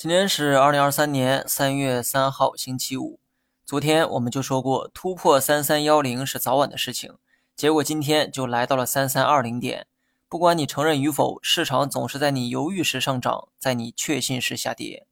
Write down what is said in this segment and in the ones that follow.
今天是二零二三年三月三号，星期五。昨天我们就说过，突破三三幺零是早晚的事情，结果今天就来到了三三二零点。不管你承认与否，市场总是在你犹豫时上涨，在你确信时下跌。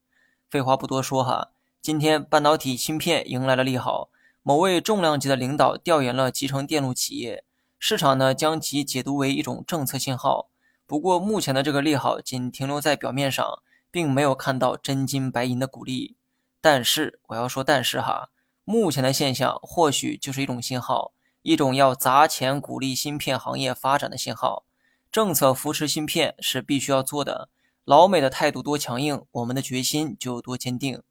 废话不多说哈，今天半导体芯片迎来了利好，某位重量级的领导调研了集成电路企业，市场呢将其解读为一种政策信号。不过目前的这个利好仅停留在表面上。并没有看到真金白银的鼓励，但是我要说，但是哈，目前的现象或许就是一种信号，一种要砸钱鼓励芯片行业发展的信号。政策扶持芯片是必须要做的，老美的态度多强硬，我们的决心就多坚定。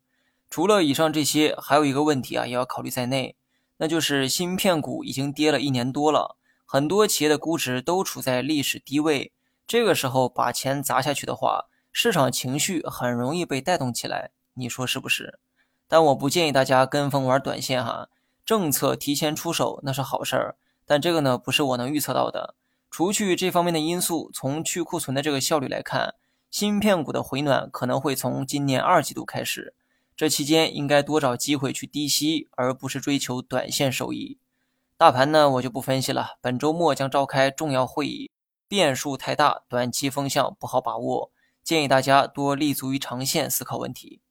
除了以上这些，还有一个问题啊，也要考虑在内，那就是芯片股已经跌了一年多了，很多企业的估值都处在历史低位，这个时候把钱砸下去的话。市场情绪很容易被带动起来，你说是不是？但我不建议大家跟风玩短线哈。政策提前出手那是好事儿，但这个呢不是我能预测到的。除去这方面的因素，从去库存的这个效率来看，芯片股的回暖可能会从今年二季度开始。这期间应该多找机会去低吸，而不是追求短线收益。大盘呢我就不分析了，本周末将召开重要会议，变数太大，短期风向不好把握。建议大家多立足于长线思考问题。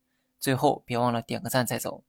最后，别忘了点个赞再走。